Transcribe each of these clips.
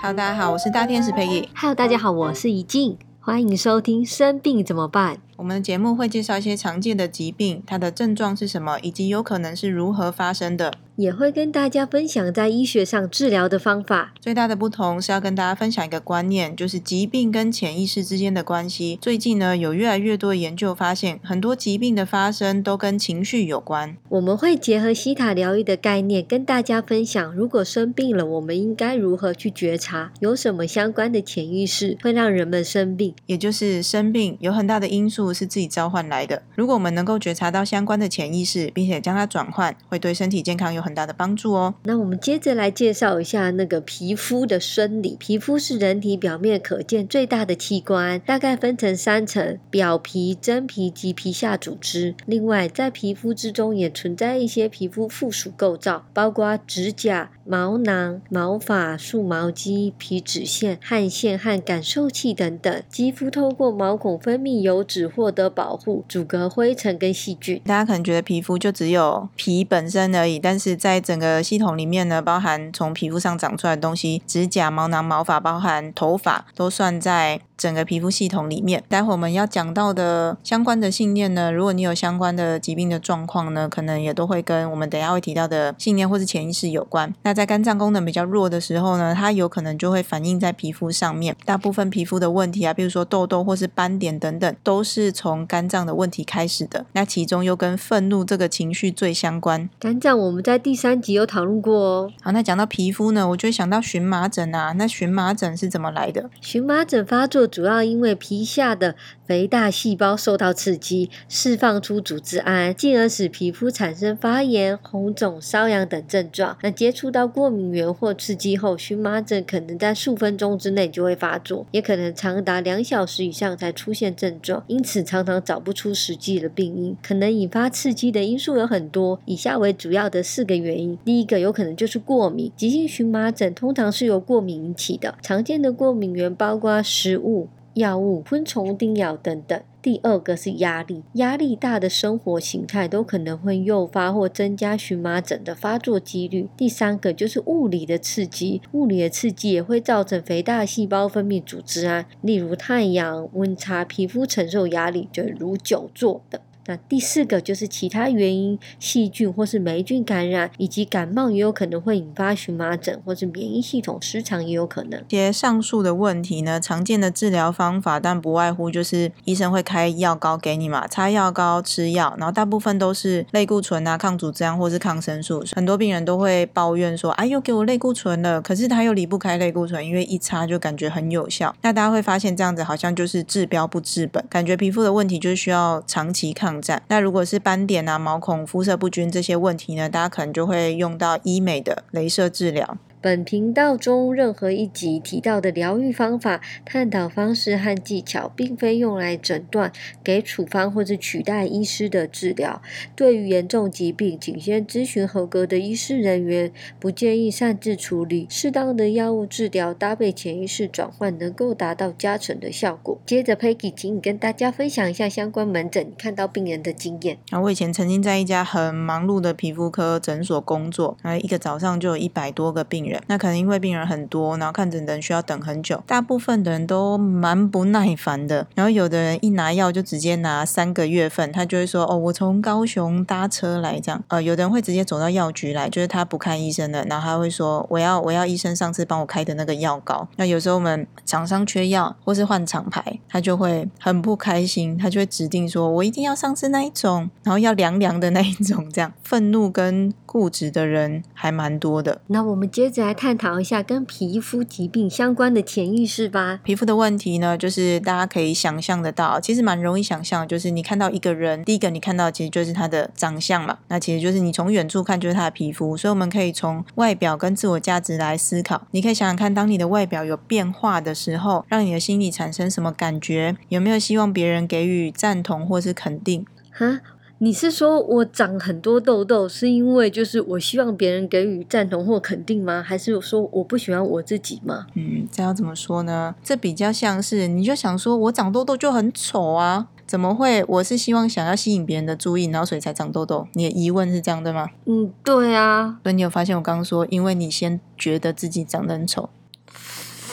Hello，大家好，我是大天使佩仪。Hello，大家好，我是怡静，欢迎收听《生病怎么办》。我们的节目会介绍一些常见的疾病，它的症状是什么，以及有可能是如何发生的。也会跟大家分享在医学上治疗的方法。最大的不同是要跟大家分享一个观念，就是疾病跟潜意识之间的关系。最近呢，有越来越多的研究发现，很多疾病的发生都跟情绪有关。我们会结合西塔疗愈的概念，跟大家分享，如果生病了，我们应该如何去觉察，有什么相关的潜意识会让人们生病？也就是生病有很大的因素是自己召唤来的。如果我们能够觉察到相关的潜意识，并且将它转换，会对身体健康有很大的帮助哦。那我们接着来介绍一下那个皮肤的生理。皮肤是人体表面可见最大的器官，大概分成三层：表皮、真皮及皮下组织。另外，在皮肤之中也存在一些皮肤附属构造，包括指甲、毛囊、毛发、竖毛肌、皮脂腺、汗腺和感受器等等。肌肤透过毛孔分泌油脂获得保护，阻隔灰尘跟细菌。大家可能觉得皮肤就只有皮本身而已，但是在整个系统里面呢，包含从皮肤上长出来的东西，指甲、毛囊、毛发，包含头发，都算在。整个皮肤系统里面，待会我们要讲到的相关的信念呢，如果你有相关的疾病的状况呢，可能也都会跟我们等下会提到的信念或是潜意识有关。那在肝脏功能比较弱的时候呢，它有可能就会反映在皮肤上面。大部分皮肤的问题啊，比如说痘痘或是斑点等等，都是从肝脏的问题开始的。那其中又跟愤怒这个情绪最相关。肝脏我们在第三集有讨论过哦。好，那讲到皮肤呢，我就会想到荨麻疹啊。那荨麻疹是怎么来的？荨麻疹发作。主要因为皮下的肥大细胞受到刺激，释放出组织胺，进而使皮肤产生发炎、红肿、瘙痒等症状。那接触到过敏源或刺激后，荨麻疹可能在数分钟之内就会发作，也可能长达两小时以上才出现症状。因此，常常找不出实际的病因。可能引发刺激的因素有很多，以下为主要的四个原因。第一个有可能就是过敏。急性荨麻疹通常是由过敏引起的，常见的过敏源包括食物。药物、昆虫叮咬等等。第二个是压力，压力大的生活形态都可能会诱发或增加荨麻疹的发作几率。第三个就是物理的刺激，物理的刺激也会造成肥大细胞分泌组织胺，例如太阳、温差、皮肤承受压力，就如久坐等。那第四个就是其他原因，细菌或是霉菌感染，以及感冒也有可能会引发荨麻疹，或是免疫系统失常也有可能。这些上述的问题呢，常见的治疗方法，但不外乎就是医生会开药膏给你嘛，擦药膏、吃药，然后大部分都是类固醇啊、抗组织胺或是抗生素。很多病人都会抱怨说：“哎，又给我类固醇了。”可是他又离不开类固醇，因为一擦就感觉很有效。那大家会发现这样子好像就是治标不治本，感觉皮肤的问题就是需要长期抗。那如果是斑点啊、毛孔、肤色不均这些问题呢，大家可能就会用到医美的镭射治疗。本频道中任何一集提到的疗愈方法、探讨方式和技巧，并非用来诊断、给处方或者取代医师的治疗。对于严重疾病，仅先咨询合格的医师人员，不建议擅自处理。适当的药物治疗搭配潜意识转换，能够达到加成的效果。接着，Peggy，请你跟大家分享一下相关门诊看到病人的经验。啊，我以前曾经在一家很忙碌的皮肤科诊所工作，啊，一个早上就有一百多个病人。那可能因为病人很多，然后看诊的人需要等很久，大部分的人都蛮不耐烦的。然后有的人一拿药就直接拿三个月份，他就会说：“哦，我从高雄搭车来这样。”呃，有的人会直接走到药局来，就是他不看医生的，然后他会说：“我要我要医生上次帮我开的那个药膏。”那有时候我们厂商缺药或是换厂牌，他就会很不开心，他就会指定说：“我一定要上次那一种，然后要凉凉的那一种。”这样愤怒跟固执的人还蛮多的。那我们接着。来探讨一下跟皮肤疾病相关的潜意识吧。皮肤的问题呢，就是大家可以想象得到，其实蛮容易想象，就是你看到一个人，第一个你看到其实就是他的长相嘛，那其实就是你从远处看就是他的皮肤，所以我们可以从外表跟自我价值来思考。你可以想想看，当你的外表有变化的时候，让你的心里产生什么感觉？有没有希望别人给予赞同或是肯定？哈？你是说我长很多痘痘，是因为就是我希望别人给予赞同或肯定吗？还是说我不喜欢我自己吗？嗯，这要怎么说呢？这比较像是你就想说我长痘痘就很丑啊。怎么会？我是希望想要吸引别人的注意，然后所以才长痘痘。你的疑问是这样对吗？嗯，对啊。所以你有发现我刚刚说，因为你先觉得自己长得很丑。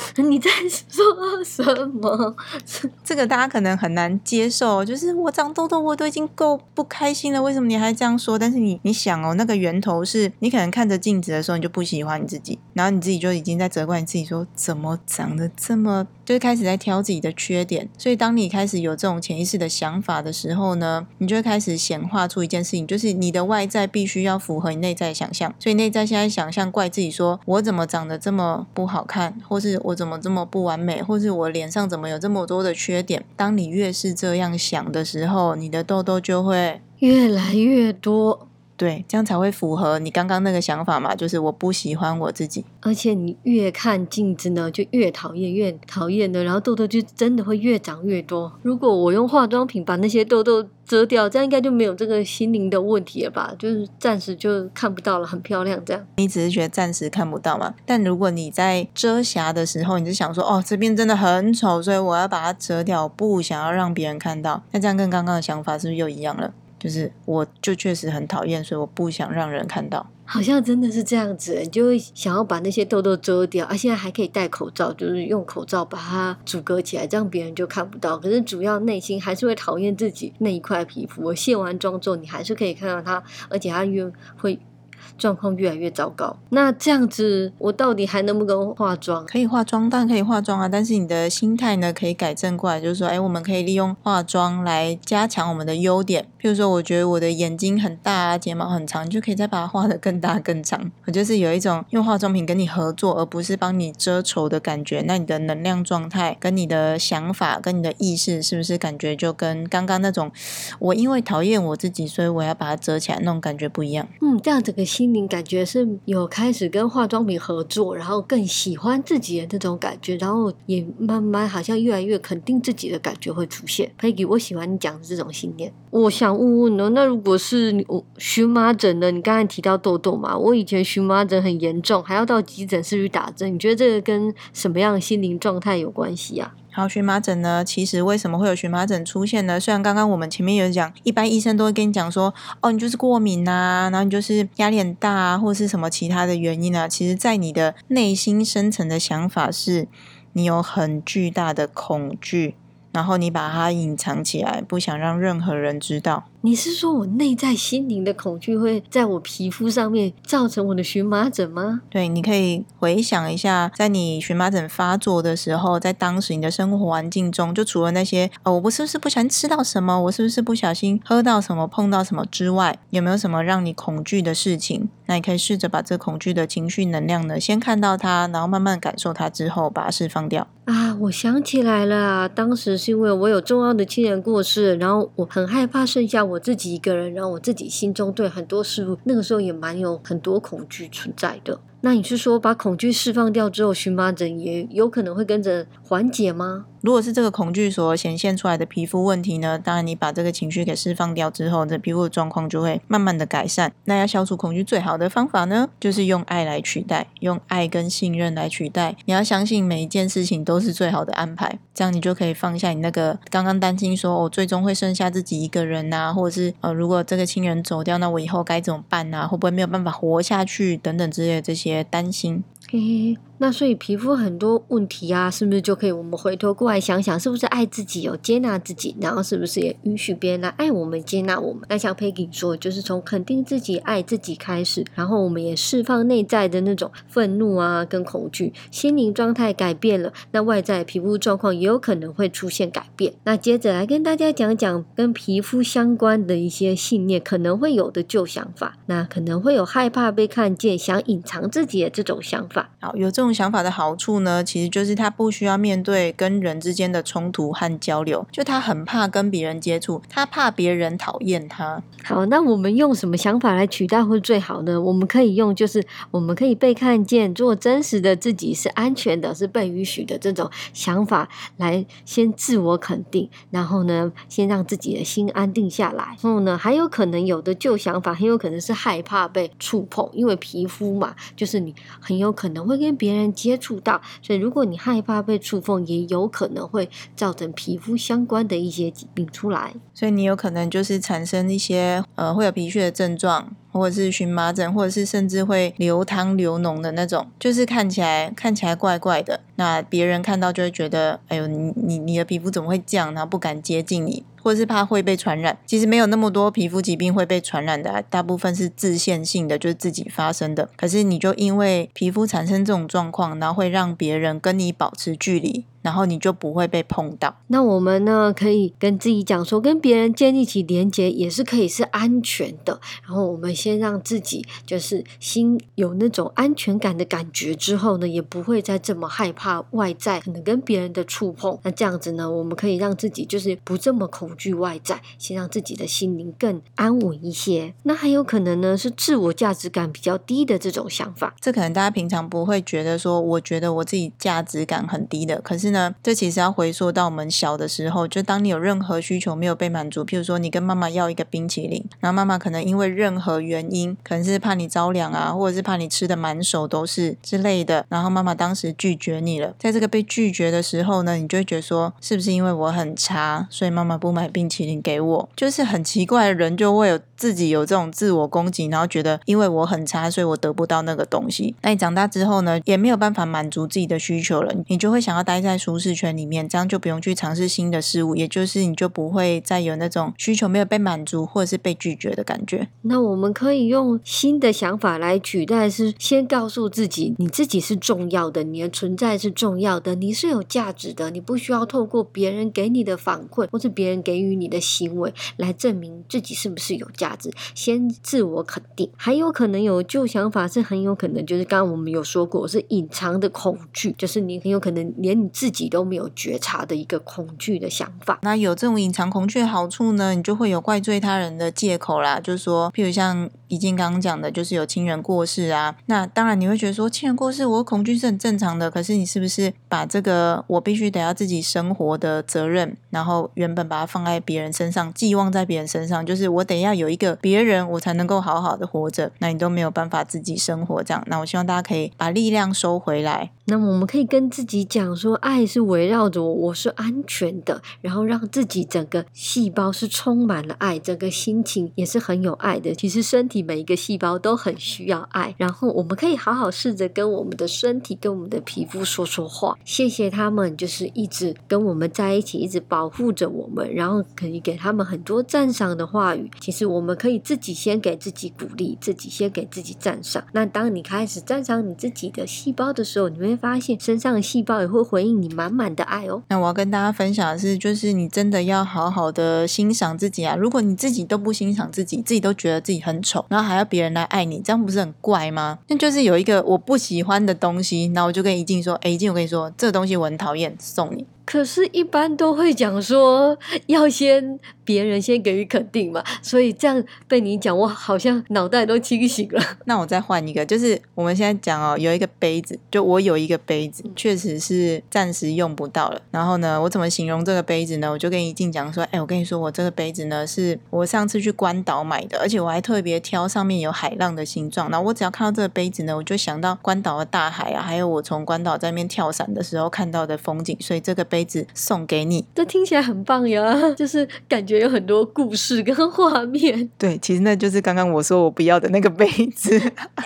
你在说什么？这个大家可能很难接受，就是我长痘痘，我都已经够不开心了，为什么你还这样说？但是你你想哦，那个源头是你可能看着镜子的时候，你就不喜欢你自己，然后你自己就已经在责怪你自己，说怎么长得这么，就是开始在挑自己的缺点。所以当你开始有这种潜意识的想法的时候呢，你就会开始显化出一件事情，就是你的外在必须要符合你内在想象。所以内在现在想象怪自己，说我怎么长得这么不好看，或是我怎么这么不完美，或是我脸上怎么有这么多的缺点？当你越是这样想的时候，你的痘痘就会越来越多。对，这样才会符合你刚刚那个想法嘛？就是我不喜欢我自己，而且你越看镜子呢，就越讨厌，越讨厌的，然后痘痘就真的会越长越多。如果我用化妆品把那些痘痘，遮掉，这样应该就没有这个心灵的问题了吧？就是暂时就看不到了，很漂亮这样。你只是觉得暂时看不到嘛？但如果你在遮瑕的时候，你就想说，哦，这边真的很丑，所以我要把它遮掉，不想要让别人看到。那这样跟刚刚的想法是不是又一样了？就是我就确实很讨厌，所以我不想让人看到。好像真的是这样子，你就会想要把那些痘痘遮掉，啊，现在还可以戴口罩，就是用口罩把它阻隔起来，这样别人就看不到。可是主要内心还是会讨厌自己那一块皮肤。我卸完妆之后，你还是可以看到它，而且它越会。状况越来越糟糕，那这样子我到底还能不能化妆？可以化妆，当然可以化妆啊。但是你的心态呢，可以改正过来，就是说，哎，我们可以利用化妆来加强我们的优点。譬如说，我觉得我的眼睛很大，睫毛很长，你就可以再把它画的更大更长。我就是有一种用化妆品跟你合作，而不是帮你遮丑的感觉。那你的能量状态、跟你的想法、跟你的意识，是不是感觉就跟刚刚那种我因为讨厌我自己，所以我要把它遮起来那种感觉不一样？嗯，这样整个心。心灵感觉是有开始跟化妆品合作，然后更喜欢自己的那种感觉，然后也慢慢好像越来越肯定自己的感觉会出现。Peggy，我喜欢你讲的这种信念。我想问问呢，那如果是我荨麻疹呢？你刚才提到痘痘嘛，我以前荨麻疹很严重，还要到急诊室去打针。你觉得这个跟什么样的心灵状态有关系啊？好，荨麻疹呢？其实为什么会有荨麻疹出现呢？虽然刚刚我们前面有讲，一般医生都会跟你讲说，哦，你就是过敏啊，然后你就是压力很大啊，或是什么其他的原因啊。其实，在你的内心深层的想法是，你有很巨大的恐惧，然后你把它隐藏起来，不想让任何人知道。你是说我内在心灵的恐惧会在我皮肤上面造成我的荨麻疹吗？对，你可以回想一下，在你荨麻疹发作的时候，在当时你的生活环境中，就除了那些哦，我不是不是不小心吃到什么，我是不是不小心喝到什么，碰到什么之外，有没有什么让你恐惧的事情？那你可以试着把这恐惧的情绪能量呢，先看到它，然后慢慢感受它之后，把它释放掉。啊，我想起来了，当时是因为我有重要的亲人过世，然后我很害怕剩下我。我自己一个人，让我自己心中对很多事物，那个时候也蛮有很多恐惧存在的。那你是说把恐惧释放掉之后，荨麻疹也有可能会跟着缓解吗？如果是这个恐惧所显现出来的皮肤问题呢？当然，你把这个情绪给释放掉之后，这皮肤的状况就会慢慢的改善。那要消除恐惧最好的方法呢，就是用爱来取代，用爱跟信任来取代。你要相信每一件事情都是最好的安排，这样你就可以放下你那个刚刚担心说，我最终会剩下自己一个人呐，或者是呃，如果这个亲人走掉，那我以后该怎么办呐？会不会没有办法活下去？等等之类的这些担心。嘿嘿，那所以皮肤很多问题啊，是不是就可以我们回头过来想想，是不是爱自己，有接纳自己，然后是不是也允许别人来爱我们、接纳我们？那像 Peggy 说，就是从肯定自己、爱自己开始，然后我们也释放内在的那种愤怒啊跟恐惧，心灵状态改变了，那外在皮肤状况也有可能会出现改变。那接着来跟大家讲讲跟皮肤相关的一些信念可能会有的旧想法，那可能会有害怕被看见、想隐藏自己的这种想法。法。好，有这种想法的好处呢，其实就是他不需要面对跟人之间的冲突和交流，就他很怕跟别人接触，他怕别人讨厌他。好，那我们用什么想法来取代会最好呢？我们可以用，就是我们可以被看见，做真实的自己是安全的，是被允许的这种想法来先自我肯定，然后呢，先让自己的心安定下来。然后呢，还有可能有的旧想法很有可能是害怕被触碰，因为皮肤嘛，就是你很有可可能会跟别人接触到，所以如果你害怕被触碰，也有可能会造成皮肤相关的一些疾病出来。所以你有可能就是产生一些呃会有皮屑的症状，或者是荨麻疹，或者是甚至会流汤流脓的那种，就是看起来看起来怪怪的。那别人看到就会觉得，哎呦，你你你的皮肤怎么会这样？然后不敢接近你，或者是怕会被传染。其实没有那么多皮肤疾病会被传染的，大部分是自限性的，就是自己发生的。可是你就因为皮肤产生这种状况，然后会让别人跟你保持距离。然后你就不会被碰到。那我们呢，可以跟自己讲说，跟别人建立起连接也是可以是安全的。然后我们先让自己就是心有那种安全感的感觉之后呢，也不会再这么害怕外在可能跟别人的触碰。那这样子呢，我们可以让自己就是不这么恐惧外在，先让自己的心灵更安稳一些。那还有可能呢，是自我价值感比较低的这种想法。这可能大家平常不会觉得说，我觉得我自己价值感很低的，可是。这其实要回溯到我们小的时候，就当你有任何需求没有被满足，譬如说你跟妈妈要一个冰淇淋，然后妈妈可能因为任何原因，可能是怕你着凉啊，或者是怕你吃的满手都是之类的，然后妈妈当时拒绝你了。在这个被拒绝的时候呢，你就会觉得说，是不是因为我很差，所以妈妈不买冰淇淋给我？就是很奇怪的人就会有自己有这种自我攻击，然后觉得因为我很差，所以我得不到那个东西。那你长大之后呢，也没有办法满足自己的需求了，你就会想要待在。舒适圈里面，这样就不用去尝试新的事物，也就是你就不会再有那种需求没有被满足或者是被拒绝的感觉。那我们可以用新的想法来取代，是先告诉自己，你自己是重要的，你的存在是重要的，你是有价值的，你不需要透过别人给你的反馈或是别人给予你的行为来证明自己是不是有价值。先自我肯定，还有可能有旧想法，是很有可能就是刚刚我们有说过，是隐藏的恐惧，就是你很有可能连你自己。自己都没有觉察的一个恐惧的想法。那有这种隐藏恐惧的好处呢？你就会有怪罪他人的借口啦。就是说，譬如像已经刚刚讲的，就是有亲人过世啊。那当然你会觉得说，亲人过世，我恐惧是很正常的。可是你是不是把这个我必须得要自己生活的责任，然后原本把它放在别人身上，寄望在别人身上，就是我得要有一个别人，我才能够好好的活着。那你都没有办法自己生活，这样。那我希望大家可以把力量收回来。那么我们可以跟自己讲说，爱。是围绕着我，我是安全的，然后让自己整个细胞是充满了爱，整个心情也是很有爱的。其实身体每一个细胞都很需要爱，然后我们可以好好试着跟我们的身体、跟我们的皮肤说说话，谢谢他们，就是一直跟我们在一起，一直保护着我们，然后可以给他们很多赞赏的话语。其实我们可以自己先给自己鼓励，自己先给自己赞赏。那当你开始赞赏你自己的细胞的时候，你会发现身上的细胞也会回应你。满满的爱哦。那我要跟大家分享的是，就是你真的要好好的欣赏自己啊。如果你自己都不欣赏自己，自己都觉得自己很丑，然后还要别人来爱你，这样不是很怪吗？那就是有一个我不喜欢的东西，那我就跟怡静说：“哎，怡静，我跟你说，这个东西我很讨厌，送你。”可是，一般都会讲说要先别人先给予肯定嘛，所以这样被你讲，我好像脑袋都清醒了。那我再换一个，就是我们现在讲哦，有一个杯子，就我有一个杯子，确实是暂时用不到了。然后呢，我怎么形容这个杯子呢？我就跟怡静讲说，哎，我跟你说，我这个杯子呢，是我上次去关岛买的，而且我还特别挑上面有海浪的形状。然后我只要看到这个杯子呢，我就想到关岛的大海啊，还有我从关岛在那边跳伞的时候看到的风景，所以这个杯。杯子送给你，这听起来很棒呀！就是感觉有很多故事跟画面。对，其实那就是刚刚我说我不要的那个杯子。哎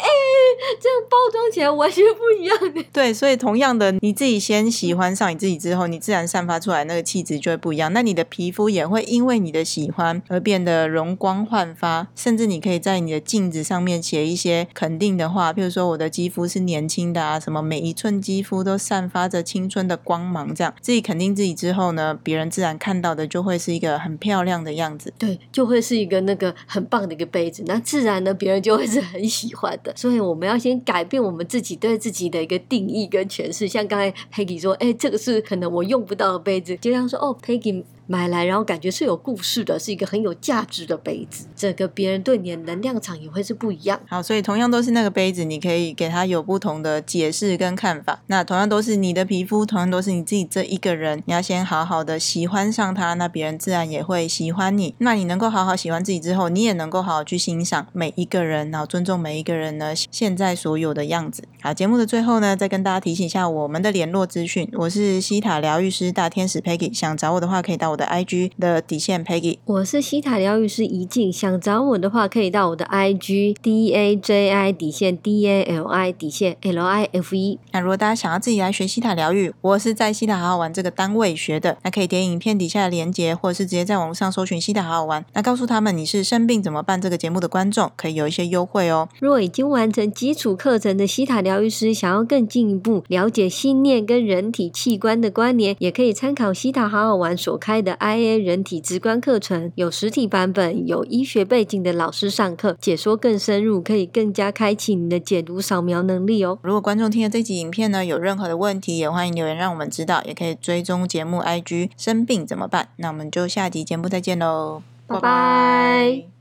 这样包装起来完全不一样。对，所以同样的，你自己先喜欢上你自己之后，你自然散发出来那个气质就会不一样。那你的皮肤也会因为你的喜欢而变得容光焕发，甚至你可以在你的镜子上面写一些肯定的话，譬如说我的肌肤是年轻的啊，什么每一寸肌肤都散发着青春的光芒，这样自己肯定自己之后呢，别人自然看到的就会是一个很漂亮的样子。对，就会是一个那个很棒的一个杯子，那自然呢，别人就会是很喜欢的。所以我。们要先改变我们自己对自己的一个定义跟诠释。像刚才 Peggy 说，哎，这个是可能我用不到的杯子，就像说，哦，Peggy。买来，然后感觉是有故事的，是一个很有价值的杯子。这个别人对你的能量场也会是不一样。好，所以同样都是那个杯子，你可以给他有不同的解释跟看法。那同样都是你的皮肤，同样都是你自己这一个人，你要先好好的喜欢上它，那别人自然也会喜欢你。那你能够好好喜欢自己之后，你也能够好好去欣赏每一个人，然后尊重每一个人呢现在所有的样子。好，节目的最后呢，再跟大家提醒一下我们的联络资讯。我是西塔疗愈师大天使 Peggy，想找我的话可以到我。的 IG 的底线 Peggy，我是西塔疗愈师怡静，想找我的话可以到我的 IG D A J I 底线 D A L I 底线 L I F E。那如果大家想要自己来学西塔疗愈，我是在西塔好好玩这个单位学的，那可以点影片底下的链接，或者是直接在网络上搜寻西塔好好玩，那告诉他们你是生病怎么办这个节目的观众，可以有一些优惠哦。如果已经完成基础课程的西塔疗愈师，想要更进一步了解信念跟人体器官的关联，也可以参考西塔好好玩所开的。IA 人体直观课程有实体版本，有医学背景的老师上课解说更深入，可以更加开启你的解读扫描能力哦。如果观众听了这集影片呢，有任何的问题，也欢迎留言让我们知道，也可以追踪节目 IG。生病怎么办？那我们就下集节目再见喽，拜拜。